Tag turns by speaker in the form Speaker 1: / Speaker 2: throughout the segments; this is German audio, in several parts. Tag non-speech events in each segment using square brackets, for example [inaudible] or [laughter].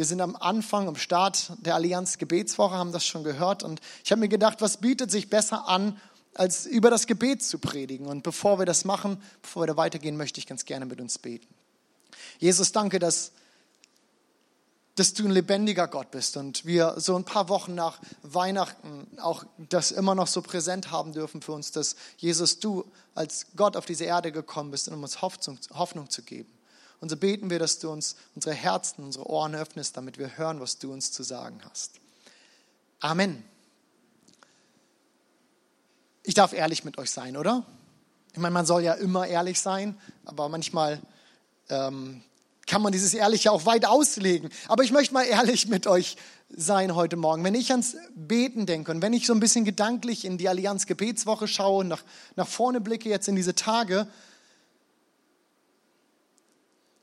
Speaker 1: Wir sind am Anfang, am Start der Allianz Gebetswoche, haben das schon gehört. Und ich habe mir gedacht, was bietet sich besser an, als über das Gebet zu predigen. Und bevor wir das machen, bevor wir da weitergehen, möchte ich ganz gerne mit uns beten. Jesus, danke, dass, dass du ein lebendiger Gott bist und wir so ein paar Wochen nach Weihnachten auch das immer noch so präsent haben dürfen für uns, dass Jesus, du als Gott auf diese Erde gekommen bist, um uns Hoffnung, Hoffnung zu geben. Und so beten wir, dass du uns unsere Herzen, unsere Ohren öffnest, damit wir hören, was du uns zu sagen hast. Amen. Ich darf ehrlich mit euch sein, oder? Ich meine, man soll ja immer ehrlich sein, aber manchmal ähm, kann man dieses Ehrliche auch weit auslegen. Aber ich möchte mal ehrlich mit euch sein heute Morgen. Wenn ich ans Beten denke und wenn ich so ein bisschen gedanklich in die Allianz Gebetswoche schaue und nach, nach vorne blicke jetzt in diese Tage,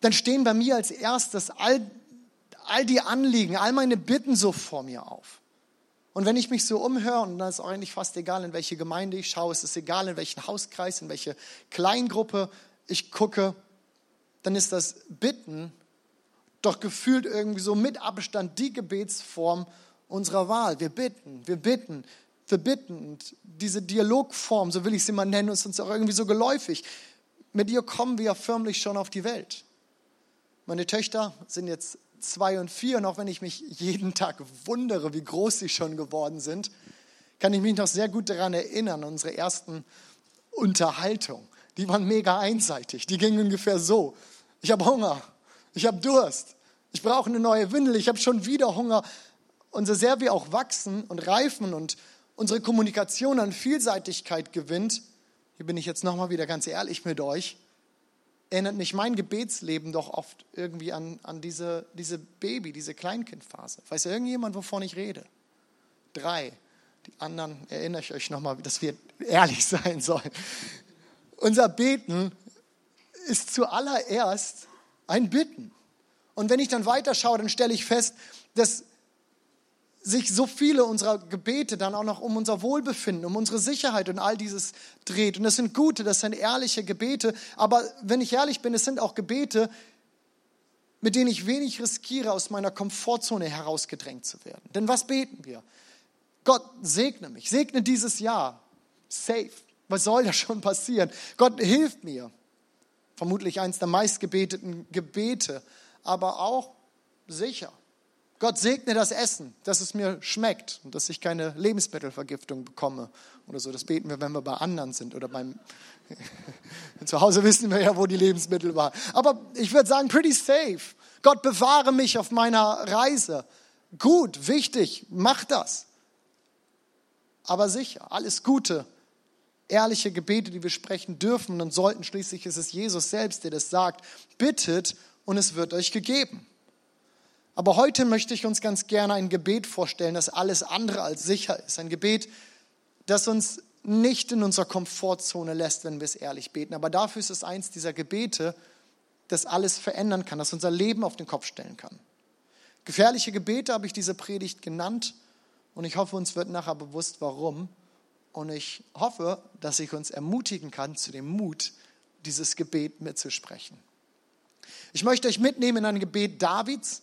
Speaker 1: dann stehen bei mir als erstes all, all die Anliegen, all meine Bitten so vor mir auf. Und wenn ich mich so umhöre, und dann ist eigentlich fast egal, in welche Gemeinde ich schaue, es ist egal, in welchen Hauskreis, in welche Kleingruppe ich gucke, dann ist das Bitten doch gefühlt irgendwie so mit Abstand die Gebetsform unserer Wahl. Wir bitten, wir bitten, wir bitten. Und diese Dialogform, so will ich sie mal nennen, ist uns auch irgendwie so geläufig. Mit ihr kommen wir förmlich schon auf die Welt. Meine Töchter sind jetzt zwei und vier und auch wenn ich mich jeden Tag wundere, wie groß sie schon geworden sind, kann ich mich noch sehr gut daran erinnern, unsere ersten Unterhaltung. Die waren mega einseitig. Die gingen ungefähr so. Ich habe Hunger. Ich habe Durst. Ich brauche eine neue Windel. Ich habe schon wieder Hunger. Und so sehr wir auch wachsen und reifen und unsere Kommunikation an Vielseitigkeit gewinnt, hier bin ich jetzt nochmal wieder ganz ehrlich mit euch, erinnert mich mein Gebetsleben doch oft irgendwie an, an diese, diese Baby, diese Kleinkindphase. Weiß irgendjemand, wovon ich rede? Drei. Die anderen erinnere ich euch nochmal, dass wir ehrlich [laughs] sein sollen. Unser Beten ist zuallererst ein Bitten. Und wenn ich dann weiterschaue, dann stelle ich fest, dass sich so viele unserer Gebete dann auch noch um unser Wohlbefinden, um unsere Sicherheit und all dieses dreht. Und das sind gute, das sind ehrliche Gebete. Aber wenn ich ehrlich bin, es sind auch Gebete, mit denen ich wenig riskiere, aus meiner Komfortzone herausgedrängt zu werden. Denn was beten wir? Gott segne mich, segne dieses Jahr. Safe. Was soll da schon passieren? Gott hilft mir. Vermutlich eins der meistgebeteten Gebete, aber auch sicher. Gott segne das Essen, dass es mir schmeckt und dass ich keine Lebensmittelvergiftung bekomme oder so. Das beten wir, wenn wir bei anderen sind oder beim [laughs] zu Hause wissen wir ja, wo die Lebensmittel waren. Aber ich würde sagen, pretty safe. Gott bewahre mich auf meiner Reise. Gut, wichtig, mach das. Aber sicher, alles Gute, ehrliche Gebete, die wir sprechen dürfen und sollten. Schließlich ist es Jesus selbst, der das sagt. Bittet und es wird euch gegeben. Aber heute möchte ich uns ganz gerne ein Gebet vorstellen, das alles andere als sicher ist. Ein Gebet, das uns nicht in unserer Komfortzone lässt, wenn wir es ehrlich beten. Aber dafür ist es eins dieser Gebete, das alles verändern kann, das unser Leben auf den Kopf stellen kann. Gefährliche Gebete habe ich diese Predigt genannt und ich hoffe, uns wird nachher bewusst, warum. Und ich hoffe, dass ich uns ermutigen kann, zu dem Mut, dieses Gebet mitzusprechen. Ich möchte euch mitnehmen in ein Gebet Davids,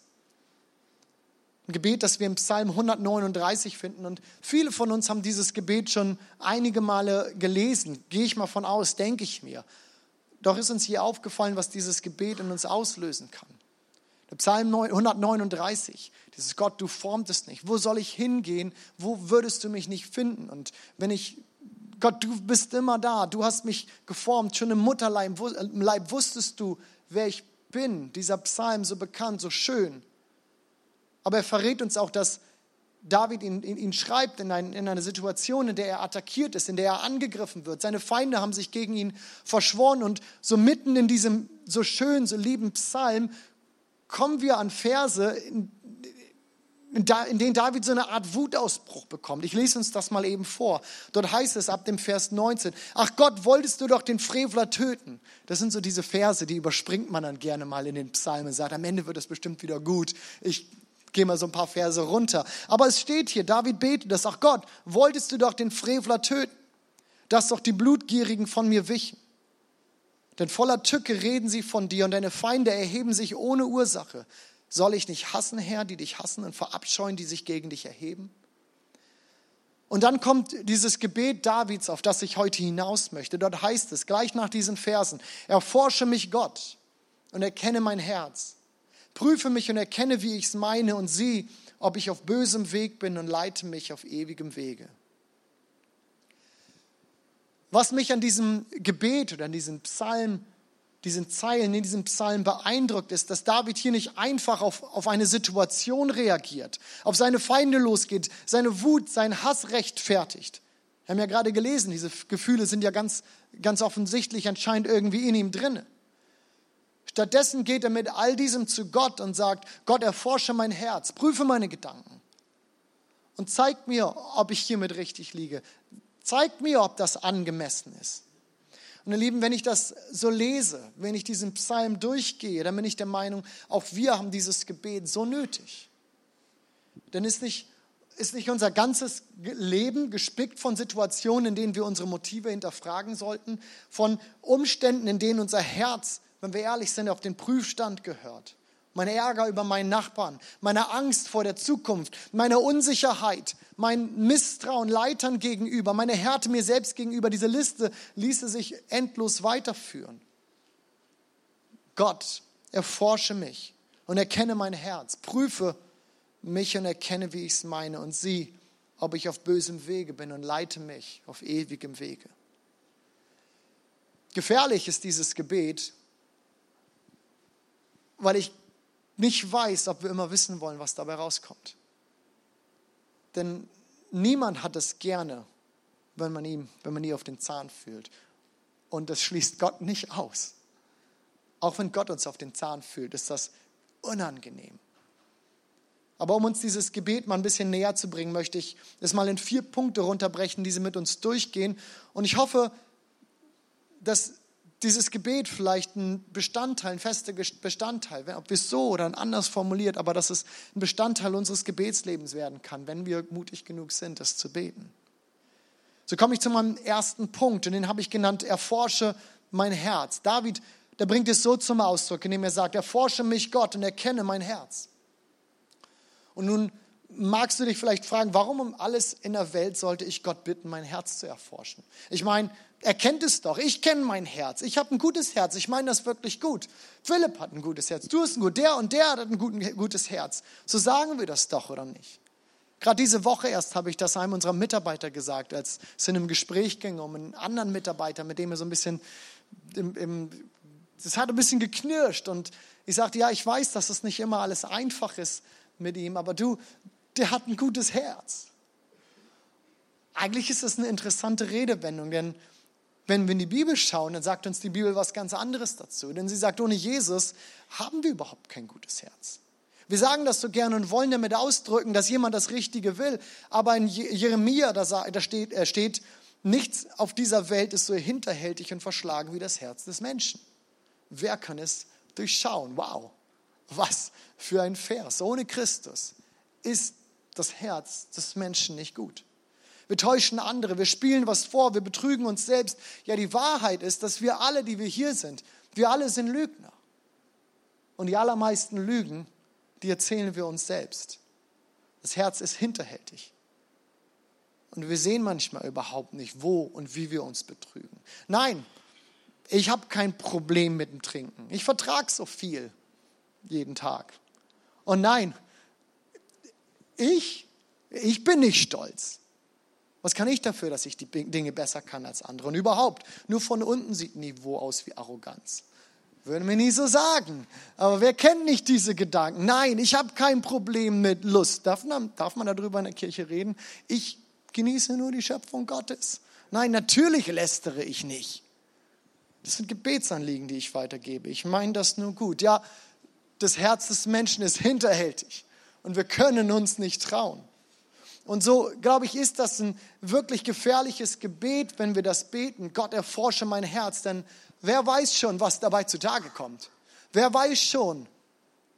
Speaker 1: ein Gebet, das wir im Psalm 139 finden. Und viele von uns haben dieses Gebet schon einige Male gelesen. Gehe ich mal von aus, denke ich mir. Doch ist uns hier aufgefallen, was dieses Gebet in uns auslösen kann. Der Psalm 139, dieses Gott, du formtest nicht. Wo soll ich hingehen? Wo würdest du mich nicht finden? Und wenn ich, Gott, du bist immer da. Du hast mich geformt. Schon im Mutterleib wusstest du, wer ich bin. Dieser Psalm so bekannt, so schön. Aber er verrät uns auch, dass David ihn, ihn, ihn schreibt in, ein, in eine Situation, in der er attackiert ist, in der er angegriffen wird. Seine Feinde haben sich gegen ihn verschworen und so mitten in diesem so schönen, so lieben Psalm kommen wir an Verse, in, in, in denen David so eine Art Wutausbruch bekommt. Ich lese uns das mal eben vor. Dort heißt es ab dem Vers 19, ach Gott, wolltest du doch den Frevler töten. Das sind so diese Verse, die überspringt man dann gerne mal in den Psalmen, sagt, am Ende wird es bestimmt wieder gut. Ich gehe mal so ein paar Verse runter. Aber es steht hier, David betet das, ach Gott, wolltest du doch den Frevler töten, dass doch die Blutgierigen von mir wichen. Denn voller Tücke reden sie von dir und deine Feinde erheben sich ohne Ursache. Soll ich nicht hassen, Herr, die dich hassen und verabscheuen, die sich gegen dich erheben? Und dann kommt dieses Gebet Davids, auf das ich heute hinaus möchte. Dort heißt es, gleich nach diesen Versen, erforsche mich Gott und erkenne mein Herz. Prüfe mich und erkenne, wie ich es meine und sieh, ob ich auf bösem Weg bin und leite mich auf ewigem Wege. Was mich an diesem Gebet oder an diesem Psalm, diesen Zeilen in diesem Psalm beeindruckt, ist, dass David hier nicht einfach auf, auf eine Situation reagiert, auf seine Feinde losgeht, seine Wut, seinen Hass rechtfertigt. Wir haben ja gerade gelesen, diese Gefühle sind ja ganz, ganz offensichtlich anscheinend irgendwie in ihm drin. Stattdessen geht er mit all diesem zu Gott und sagt, Gott, erforsche mein Herz, prüfe meine Gedanken und zeig mir, ob ich hiermit richtig liege. Zeigt mir, ob das angemessen ist. Und ihr Lieben, wenn ich das so lese, wenn ich diesen Psalm durchgehe, dann bin ich der Meinung, auch wir haben dieses Gebet so nötig. Denn ist nicht, ist nicht unser ganzes Leben gespickt von Situationen, in denen wir unsere Motive hinterfragen sollten, von Umständen, in denen unser Herz, wenn wir ehrlich sind, auf den Prüfstand gehört mein Ärger über meinen Nachbarn, meine Angst vor der Zukunft, meine Unsicherheit, mein Misstrauen Leitern gegenüber, meine Härte mir selbst gegenüber. Diese Liste ließe sich endlos weiterführen. Gott, erforsche mich und erkenne mein Herz, prüfe mich und erkenne, wie ich es meine und sieh, ob ich auf bösem Wege bin und leite mich auf ewigem Wege. Gefährlich ist dieses Gebet, weil ich nicht weiß, ob wir immer wissen wollen, was dabei rauskommt. Denn niemand hat es gerne, wenn man ihm, wenn man nie auf den Zahn fühlt. Und das schließt Gott nicht aus. Auch wenn Gott uns auf den Zahn fühlt, ist das unangenehm. Aber um uns dieses Gebet mal ein bisschen näher zu bringen, möchte ich es mal in vier Punkte runterbrechen, die sie mit uns durchgehen. Und ich hoffe, dass dieses Gebet vielleicht ein Bestandteil, ein fester Bestandteil, ob wir es so oder anders formuliert, aber dass es ein Bestandteil unseres Gebetslebens werden kann, wenn wir mutig genug sind, das zu beten. So komme ich zu meinem ersten Punkt und den habe ich genannt, erforsche mein Herz. David, der bringt es so zum Ausdruck, indem er sagt, erforsche mich Gott und erkenne mein Herz. Und nun magst du dich vielleicht fragen, warum um alles in der Welt sollte ich Gott bitten, mein Herz zu erforschen? Ich meine, er kennt es doch. Ich kenne mein Herz. Ich habe ein gutes Herz. Ich meine das wirklich gut. Philipp hat ein gutes Herz. Du hast ein gutes. Der und der hat ein gutes Herz. So sagen wir das doch, oder nicht? Gerade diese Woche erst habe ich das einem unserer Mitarbeiter gesagt, als es in einem Gespräch ging um einen anderen Mitarbeiter, mit dem er so ein bisschen, im, im, das hat ein bisschen geknirscht. Und ich sagte, ja, ich weiß, dass es nicht immer alles einfach ist mit ihm, aber du, der hat ein gutes Herz. Eigentlich ist das eine interessante Redewendung, denn wenn wir in die Bibel schauen, dann sagt uns die Bibel was ganz anderes dazu. Denn sie sagt, ohne Jesus haben wir überhaupt kein gutes Herz. Wir sagen das so gerne und wollen damit ausdrücken, dass jemand das Richtige will. Aber in Jeremia, da steht, er steht, nichts auf dieser Welt ist so hinterhältig und verschlagen wie das Herz des Menschen. Wer kann es durchschauen? Wow, was für ein Vers. Ohne Christus ist das Herz des Menschen nicht gut. Wir täuschen andere, wir spielen was vor, wir betrügen uns selbst. Ja, die Wahrheit ist, dass wir alle, die wir hier sind, wir alle sind Lügner. Und die allermeisten Lügen, die erzählen wir uns selbst. Das Herz ist hinterhältig. Und wir sehen manchmal überhaupt nicht, wo und wie wir uns betrügen. Nein, ich habe kein Problem mit dem Trinken. Ich vertrage so viel jeden Tag. Und nein, ich, ich bin nicht stolz. Was kann ich dafür, dass ich die Dinge besser kann als andere? Und überhaupt, nur von unten sieht Niveau aus wie Arroganz. Würden wir nie so sagen. Aber wer kennt nicht diese Gedanken? Nein, ich habe kein Problem mit Lust. Darf man, darf man darüber in der Kirche reden? Ich genieße nur die Schöpfung Gottes. Nein, natürlich lästere ich nicht. Das sind Gebetsanliegen, die ich weitergebe. Ich meine das nur gut. Ja, das Herz des Menschen ist hinterhältig und wir können uns nicht trauen. Und so, glaube ich, ist das ein wirklich gefährliches Gebet, wenn wir das beten. Gott, erforsche mein Herz, denn wer weiß schon, was dabei zutage kommt? Wer weiß schon,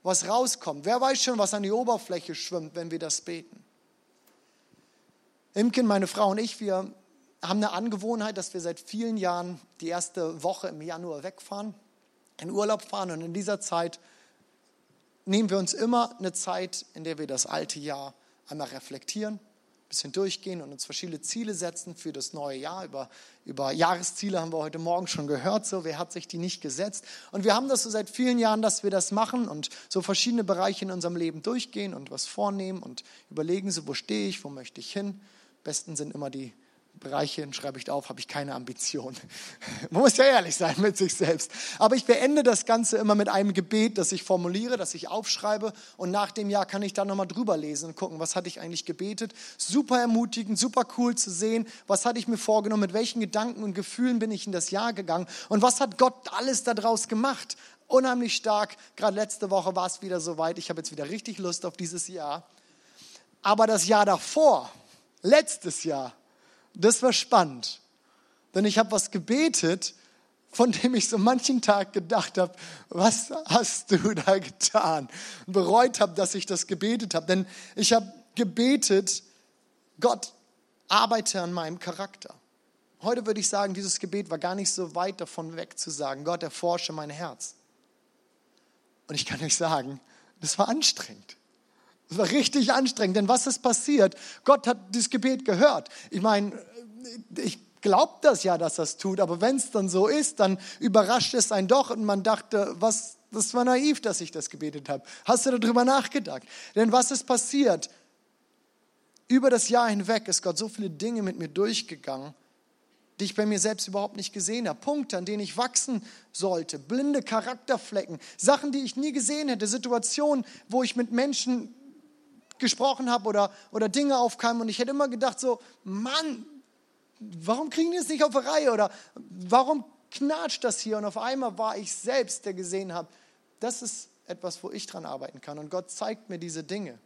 Speaker 1: was rauskommt? Wer weiß schon, was an die Oberfläche schwimmt, wenn wir das beten? Imken, meine Frau und ich, wir haben eine Angewohnheit, dass wir seit vielen Jahren die erste Woche im Januar wegfahren, in Urlaub fahren und in dieser Zeit nehmen wir uns immer eine Zeit, in der wir das alte Jahr einmal reflektieren, ein bisschen durchgehen und uns verschiedene Ziele setzen für das neue Jahr. Über, über Jahresziele haben wir heute Morgen schon gehört, so wer hat sich die nicht gesetzt. Und wir haben das so seit vielen Jahren, dass wir das machen und so verschiedene Bereiche in unserem Leben durchgehen und was vornehmen und überlegen, so wo stehe ich, wo möchte ich hin. Besten sind immer die Bereiche, schreibe ich auf, habe ich keine Ambition. [laughs] Man muss ja ehrlich sein mit sich selbst. Aber ich beende das Ganze immer mit einem Gebet, das ich formuliere, das ich aufschreibe und nach dem Jahr kann ich dann nochmal drüber lesen und gucken, was hatte ich eigentlich gebetet. Super ermutigend, super cool zu sehen, was hatte ich mir vorgenommen, mit welchen Gedanken und Gefühlen bin ich in das Jahr gegangen und was hat Gott alles daraus gemacht. Unheimlich stark. Gerade letzte Woche war es wieder soweit. Ich habe jetzt wieder richtig Lust auf dieses Jahr. Aber das Jahr davor, letztes Jahr, das war spannend. Denn ich habe was gebetet, von dem ich so manchen Tag gedacht habe, was hast du da getan? Und bereut habe, dass ich das gebetet habe. Denn ich habe gebetet, Gott, arbeite an meinem Charakter. Heute würde ich sagen, dieses Gebet war gar nicht so weit davon weg zu sagen, Gott, erforsche mein Herz. Und ich kann euch sagen, das war anstrengend. Das war richtig anstrengend, denn was ist passiert? Gott hat dieses Gebet gehört. Ich meine, ich glaube das ja, dass das tut, aber wenn es dann so ist, dann überrascht es einen doch und man dachte, was, das war naiv, dass ich das gebetet habe. Hast du darüber nachgedacht? Denn was ist passiert? Über das Jahr hinweg ist Gott so viele Dinge mit mir durchgegangen, die ich bei mir selbst überhaupt nicht gesehen habe. Punkte, an denen ich wachsen sollte, blinde Charakterflecken, Sachen, die ich nie gesehen hätte, Situationen, wo ich mit Menschen gesprochen habe oder, oder Dinge aufkamen und ich hätte immer gedacht so, Mann, warum kriegen die es nicht auf die Reihe oder warum knatscht das hier? Und auf einmal war ich selbst, der gesehen habe, das ist etwas, wo ich dran arbeiten kann und Gott zeigt mir diese Dinge.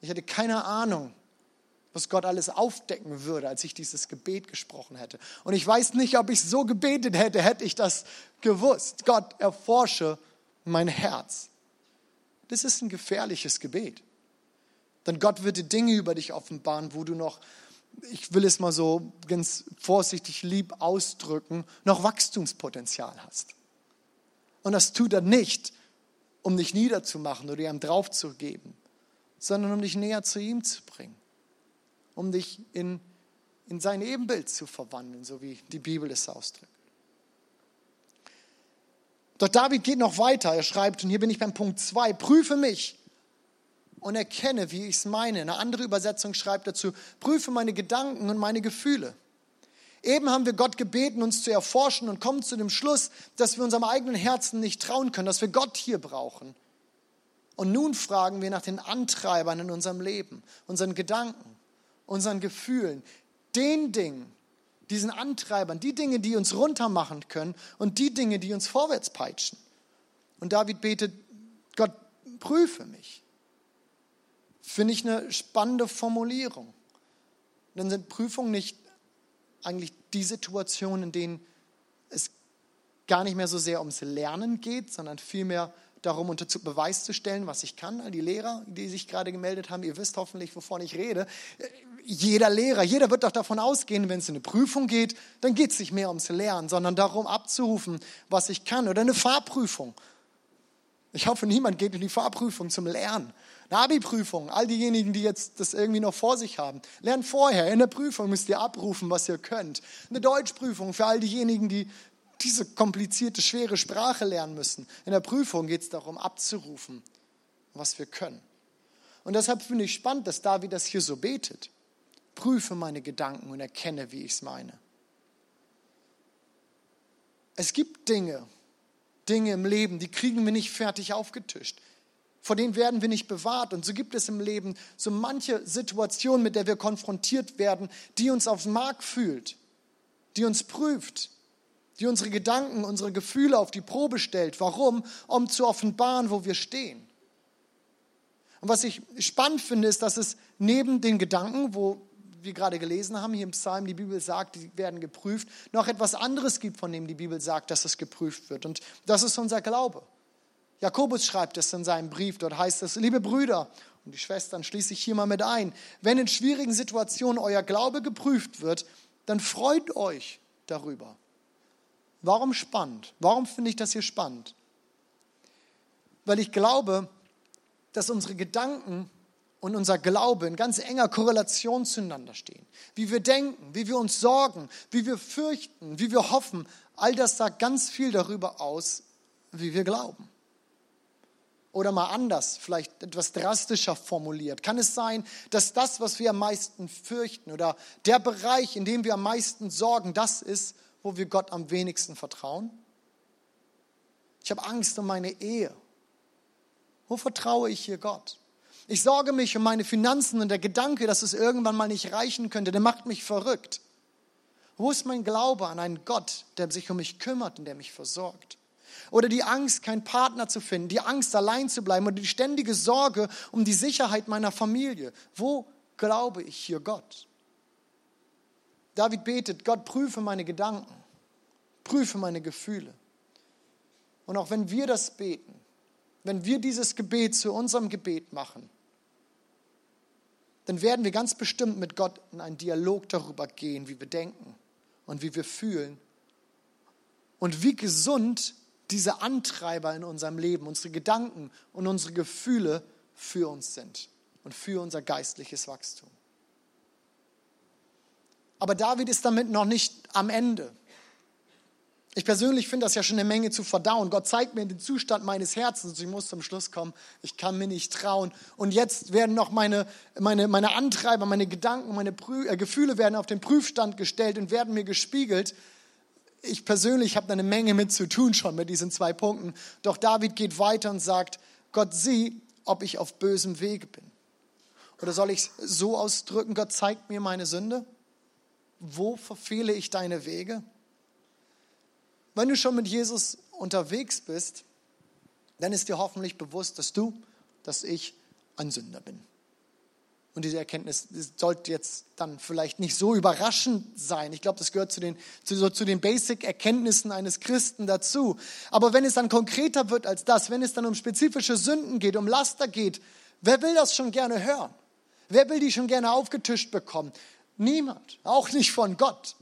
Speaker 1: Ich hatte keine Ahnung, was Gott alles aufdecken würde, als ich dieses Gebet gesprochen hätte. Und ich weiß nicht, ob ich so gebetet hätte, hätte ich das gewusst. Gott, erforsche mein Herz. Das ist ein gefährliches Gebet. Denn Gott wird dir Dinge über dich offenbaren, wo du noch, ich will es mal so ganz vorsichtig lieb ausdrücken, noch Wachstumspotenzial hast. Und das tut er nicht, um dich niederzumachen oder ihm draufzugeben, sondern um dich näher zu ihm zu bringen, um dich in, in sein Ebenbild zu verwandeln, so wie die Bibel es ausdrückt. Doch David geht noch weiter. Er schreibt, und hier bin ich beim Punkt 2, prüfe mich und erkenne, wie ich es meine. Eine andere Übersetzung schreibt dazu, prüfe meine Gedanken und meine Gefühle. Eben haben wir Gott gebeten, uns zu erforschen und kommen zu dem Schluss, dass wir unserem eigenen Herzen nicht trauen können, dass wir Gott hier brauchen. Und nun fragen wir nach den Antreibern in unserem Leben, unseren Gedanken, unseren Gefühlen, den Dingen, diesen Antreibern, die Dinge, die uns runtermachen können und die Dinge, die uns vorwärts peitschen. Und David betet, Gott, prüfe mich. Finde ich eine spannende Formulierung. Dann sind Prüfungen nicht eigentlich die Situationen, in denen es gar nicht mehr so sehr ums Lernen geht, sondern vielmehr darum, unter Beweis zu stellen, was ich kann. All die Lehrer, die sich gerade gemeldet haben, ihr wisst hoffentlich, wovon ich rede. Jeder Lehrer, jeder wird doch davon ausgehen, wenn es in eine Prüfung geht, dann geht es nicht mehr ums Lernen, sondern darum abzurufen, was ich kann. Oder eine Fahrprüfung. Ich hoffe, niemand geht in die Fahrprüfung zum Lernen. Eine Abi-Prüfung, all diejenigen, die jetzt das irgendwie noch vor sich haben, lernt vorher. In der Prüfung müsst ihr abrufen, was ihr könnt. Eine Deutschprüfung für all diejenigen, die diese komplizierte, schwere Sprache lernen müssen. In der Prüfung geht es darum, abzurufen, was wir können. Und deshalb finde ich spannend, dass David das hier so betet. Prüfe meine Gedanken und erkenne, wie ich es meine. Es gibt Dinge, Dinge im Leben, die kriegen wir nicht fertig aufgetischt. Vor denen werden wir nicht bewahrt. Und so gibt es im Leben so manche Situation, mit der wir konfrontiert werden, die uns auf den Mark fühlt, die uns prüft, die unsere Gedanken, unsere Gefühle auf die Probe stellt. Warum? Um zu offenbaren, wo wir stehen. Und was ich spannend finde, ist, dass es neben den Gedanken, wo wir gerade gelesen haben, hier im Psalm, die Bibel sagt, die werden geprüft, noch etwas anderes gibt, von dem die Bibel sagt, dass es geprüft wird. Und das ist unser Glaube. Jakobus schreibt es in seinem Brief, dort heißt es, liebe Brüder und die Schwestern schließe ich hier mal mit ein, wenn in schwierigen Situationen euer Glaube geprüft wird, dann freut euch darüber. Warum spannend? Warum finde ich das hier spannend? weil ich glaube, dass unsere Gedanken und unser Glaube in ganz enger Korrelation zueinander stehen. Wie wir denken, wie wir uns sorgen, wie wir fürchten, wie wir hoffen, all das sagt ganz viel darüber aus, wie wir glauben. Oder mal anders, vielleicht etwas drastischer formuliert. Kann es sein, dass das, was wir am meisten fürchten oder der Bereich, in dem wir am meisten sorgen, das ist, wo wir Gott am wenigsten vertrauen? Ich habe Angst um meine Ehe. Wo vertraue ich hier Gott? Ich sorge mich um meine Finanzen und der Gedanke, dass es irgendwann mal nicht reichen könnte, der macht mich verrückt. Wo ist mein Glaube an einen Gott, der sich um mich kümmert und der mich versorgt? Oder die Angst, keinen Partner zu finden, die Angst, allein zu bleiben oder die ständige Sorge um die Sicherheit meiner Familie. Wo glaube ich hier Gott? David betet, Gott prüfe meine Gedanken, prüfe meine Gefühle. Und auch wenn wir das beten, wenn wir dieses Gebet zu unserem Gebet machen, dann werden wir ganz bestimmt mit Gott in einen Dialog darüber gehen, wie wir denken und wie wir fühlen und wie gesund diese Antreiber in unserem Leben, unsere Gedanken und unsere Gefühle für uns sind und für unser geistliches Wachstum. Aber David ist damit noch nicht am Ende. Ich persönlich finde das ja schon eine Menge zu verdauen. Gott zeigt mir den Zustand meines Herzens. Ich muss zum Schluss kommen. Ich kann mir nicht trauen. Und jetzt werden noch meine, meine, meine Antreiber, meine Gedanken, meine Prü äh, Gefühle werden auf den Prüfstand gestellt und werden mir gespiegelt ich persönlich habe da eine Menge mit zu tun schon mit diesen zwei Punkten. Doch David geht weiter und sagt, Gott sieh, ob ich auf bösem Wege bin. Oder soll ich es so ausdrücken, Gott zeigt mir meine Sünde? Wo verfehle ich deine Wege? Wenn du schon mit Jesus unterwegs bist, dann ist dir hoffentlich bewusst, dass du, dass ich ein Sünder bin. Und diese Erkenntnis sollte jetzt dann vielleicht nicht so überraschend sein. Ich glaube, das gehört zu den, zu, so, zu den Basic-Erkenntnissen eines Christen dazu. Aber wenn es dann konkreter wird als das, wenn es dann um spezifische Sünden geht, um Laster geht, wer will das schon gerne hören? Wer will die schon gerne aufgetischt bekommen? Niemand, auch nicht von Gott.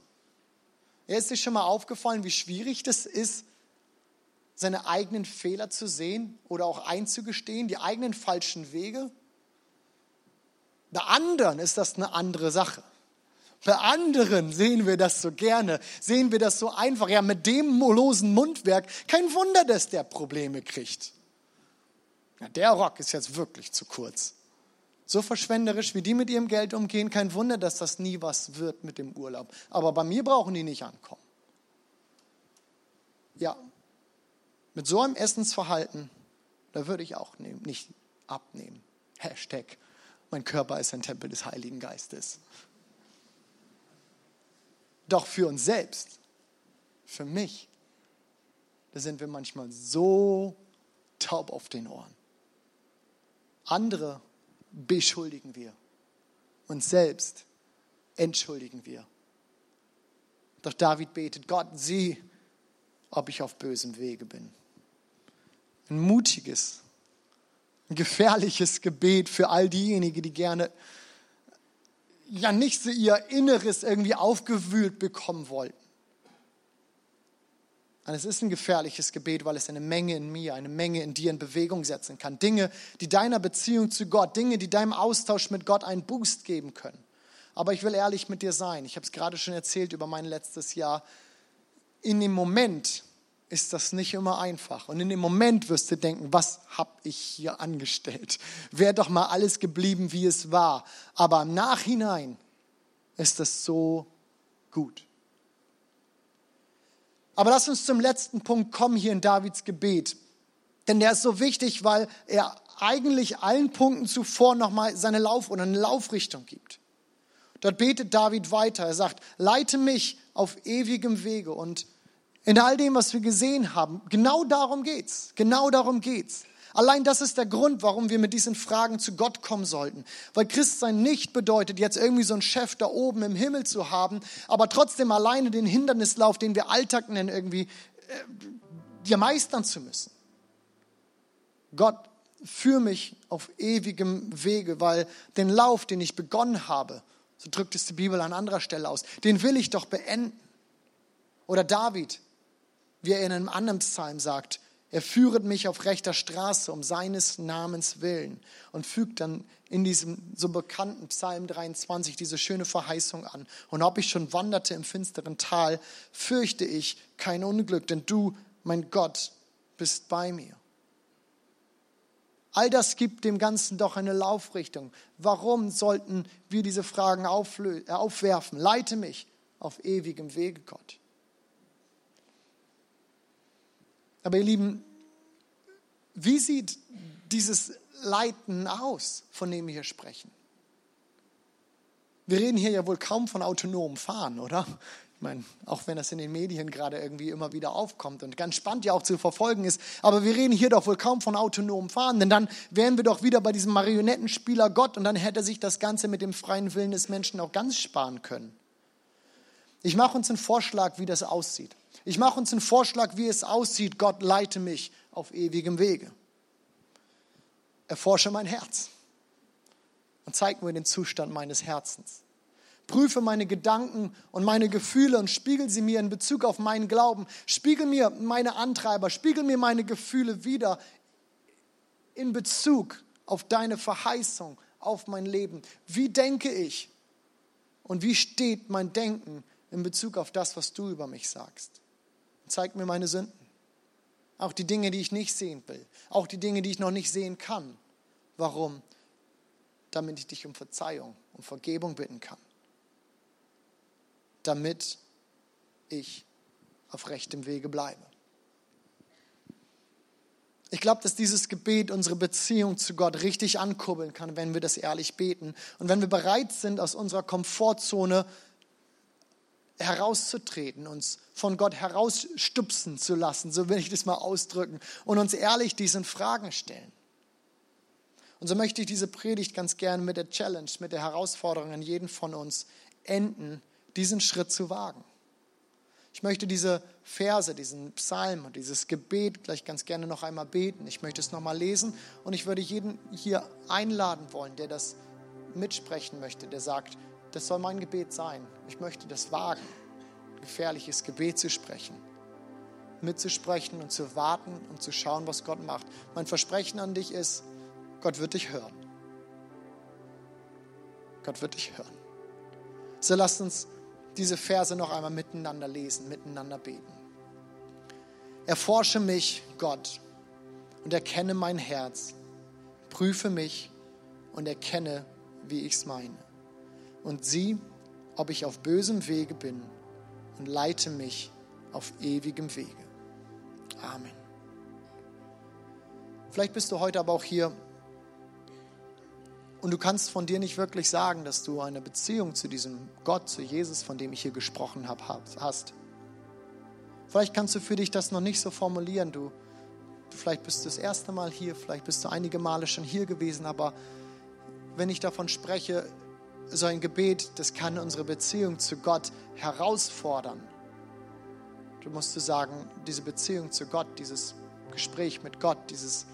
Speaker 1: Er ist sich schon mal aufgefallen, wie schwierig das ist, seine eigenen Fehler zu sehen oder auch einzugestehen, die eigenen falschen Wege? Bei anderen ist das eine andere Sache. Bei anderen sehen wir das so gerne, sehen wir das so einfach. Ja, mit dem losen Mundwerk, kein Wunder, dass der Probleme kriegt. Ja, der Rock ist jetzt wirklich zu kurz. So verschwenderisch, wie die mit ihrem Geld umgehen, kein Wunder, dass das nie was wird mit dem Urlaub. Aber bei mir brauchen die nicht ankommen. Ja, mit so einem Essensverhalten, da würde ich auch nicht abnehmen. Hashtag mein Körper ist ein Tempel des Heiligen Geistes. Doch für uns selbst, für mich, da sind wir manchmal so taub auf den Ohren. Andere beschuldigen wir. Uns selbst entschuldigen wir. Doch David betet, Gott, sieh, ob ich auf bösem Wege bin. Ein mutiges, ein gefährliches Gebet für all diejenigen, die gerne ja nicht so ihr Inneres irgendwie aufgewühlt bekommen wollten. Und es ist ein gefährliches Gebet, weil es eine Menge in mir, eine Menge in dir in Bewegung setzen kann. Dinge, die deiner Beziehung zu Gott, Dinge, die deinem Austausch mit Gott einen Boost geben können. Aber ich will ehrlich mit dir sein. Ich habe es gerade schon erzählt über mein letztes Jahr. In dem Moment, ist das nicht immer einfach. Und in dem Moment wirst du denken, was habe ich hier angestellt? Wäre doch mal alles geblieben, wie es war. Aber im Nachhinein ist das so gut. Aber lass uns zum letzten Punkt kommen hier in Davids Gebet. Denn der ist so wichtig, weil er eigentlich allen Punkten zuvor nochmal seine Lauf- oder eine Laufrichtung gibt. Dort betet David weiter. Er sagt, leite mich auf ewigem Wege und in all dem, was wir gesehen haben, genau darum geht's. Genau darum geht's. Allein das ist der Grund, warum wir mit diesen Fragen zu Gott kommen sollten. Weil Christsein nicht bedeutet, jetzt irgendwie so einen Chef da oben im Himmel zu haben, aber trotzdem alleine den Hindernislauf, den wir Alltag nennen, irgendwie äh, meistern zu müssen. Gott, führe mich auf ewigem Wege, weil den Lauf, den ich begonnen habe, so drückt es die Bibel an anderer Stelle aus, den will ich doch beenden. Oder David, wie er in einem anderen Psalm sagt, Er führet mich auf rechter Straße um seines Namens willen und fügt dann in diesem so bekannten Psalm 23 diese schöne Verheißung an. Und ob ich schon wanderte im finsteren Tal, fürchte ich kein Unglück, denn du, mein Gott, bist bei mir. All das gibt dem Ganzen doch eine Laufrichtung. Warum sollten wir diese Fragen aufwerfen? Leite mich auf ewigem Wege, Gott. Aber ihr Lieben, wie sieht dieses Leiten aus, von dem wir hier sprechen? Wir reden hier ja wohl kaum von autonomem Fahren, oder? Ich meine, auch wenn das in den Medien gerade irgendwie immer wieder aufkommt und ganz spannend ja auch zu verfolgen ist, aber wir reden hier doch wohl kaum von autonomem Fahren, denn dann wären wir doch wieder bei diesem Marionettenspieler Gott und dann hätte sich das Ganze mit dem freien Willen des Menschen auch ganz sparen können. Ich mache uns einen Vorschlag, wie das aussieht. Ich mache uns einen Vorschlag, wie es aussieht. Gott leite mich auf ewigem Wege. Erforsche mein Herz und zeig mir den Zustand meines Herzens. Prüfe meine Gedanken und meine Gefühle und spiegel sie mir in Bezug auf meinen Glauben. Spiegel mir meine Antreiber, spiegel mir meine Gefühle wieder in Bezug auf deine Verheißung, auf mein Leben. Wie denke ich und wie steht mein Denken in Bezug auf das, was du über mich sagst? Zeig mir meine Sünden. Auch die Dinge, die ich nicht sehen will. Auch die Dinge, die ich noch nicht sehen kann. Warum? Damit ich dich um Verzeihung, um Vergebung bitten kann. Damit ich auf rechtem Wege bleibe. Ich glaube, dass dieses Gebet unsere Beziehung zu Gott richtig ankurbeln kann, wenn wir das ehrlich beten und wenn wir bereit sind, aus unserer Komfortzone herauszutreten, uns von Gott herausstupsen zu lassen, so will ich das mal ausdrücken, und uns ehrlich diesen Fragen stellen. Und so möchte ich diese Predigt ganz gerne mit der Challenge, mit der Herausforderung an jeden von uns enden, diesen Schritt zu wagen. Ich möchte diese Verse, diesen Psalm und dieses Gebet gleich ganz gerne noch einmal beten. Ich möchte es nochmal lesen und ich würde jeden hier einladen wollen, der das mitsprechen möchte, der sagt, das soll mein Gebet sein. Ich möchte das wagen, gefährliches Gebet zu sprechen, mitzusprechen und zu warten und zu schauen, was Gott macht. Mein Versprechen an dich ist, Gott wird dich hören. Gott wird dich hören. So lasst uns diese Verse noch einmal miteinander lesen, miteinander beten. Erforsche mich, Gott, und erkenne mein Herz. Prüfe mich und erkenne, wie ich es meine und sieh, ob ich auf bösem Wege bin und leite mich auf ewigem Wege. Amen. Vielleicht bist du heute aber auch hier und du kannst von dir nicht wirklich sagen, dass du eine Beziehung zu diesem Gott, zu Jesus, von dem ich hier gesprochen habe, hast. Vielleicht kannst du für dich das noch nicht so formulieren. Du, vielleicht bist du das erste Mal hier, vielleicht bist du einige Male schon hier gewesen, aber wenn ich davon spreche, so ein Gebet, das kann unsere Beziehung zu Gott herausfordern. Du musst du sagen, diese Beziehung zu Gott, dieses Gespräch mit Gott, dieses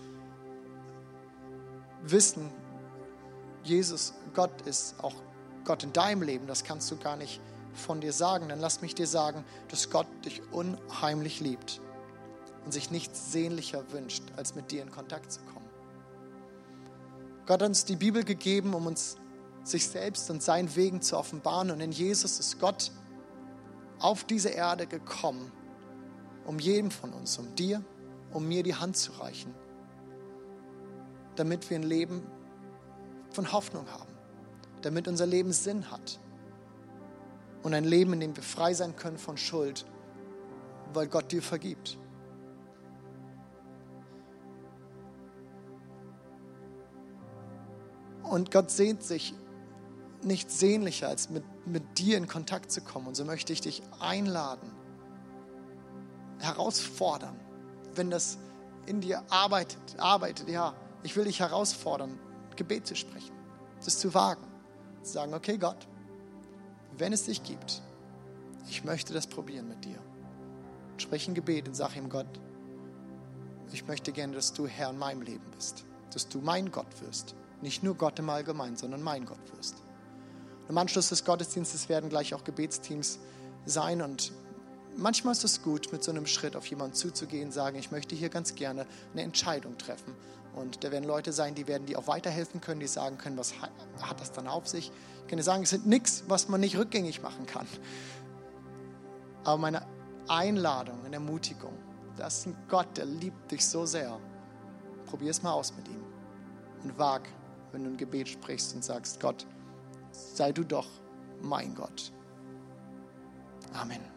Speaker 1: Wissen, Jesus, Gott ist auch Gott in deinem Leben, das kannst du gar nicht von dir sagen. Dann lass mich dir sagen, dass Gott dich unheimlich liebt und sich nichts sehnlicher wünscht, als mit dir in Kontakt zu kommen. Gott hat uns die Bibel gegeben, um uns sich selbst und seinen Wegen zu offenbaren. Und in Jesus ist Gott auf diese Erde gekommen, um jedem von uns, um dir, um mir die Hand zu reichen, damit wir ein Leben von Hoffnung haben, damit unser Leben Sinn hat und ein Leben, in dem wir frei sein können von Schuld, weil Gott dir vergibt. Und Gott sehnt sich nichts sehnlicher, als mit, mit dir in Kontakt zu kommen. Und so möchte ich dich einladen, herausfordern, wenn das in dir arbeitet, arbeitet, ja, ich will dich herausfordern, Gebet zu sprechen, das zu wagen, zu sagen, okay Gott, wenn es dich gibt, ich möchte das probieren mit dir. Sprich ein Gebet und sag ihm Gott, ich möchte gerne, dass du Herr in meinem Leben bist, dass du mein Gott wirst. Nicht nur Gott im Allgemeinen, sondern mein Gott wirst. Im Anschluss des Gottesdienstes werden gleich auch Gebetsteams sein und manchmal ist es gut, mit so einem Schritt auf jemanden zuzugehen, sagen, ich möchte hier ganz gerne eine Entscheidung treffen. Und da werden Leute sein, die werden dir auch weiterhelfen können, die sagen können, was hat das dann auf sich. Ich kann dir sagen, es sind nichts, was man nicht rückgängig machen kann. Aber meine Einladung, eine Ermutigung, das ist ein Gott, der liebt dich so sehr. Probier es mal aus mit ihm. Und wag, wenn du ein Gebet sprichst und sagst, Gott, sei du doch mein Gott. Amen.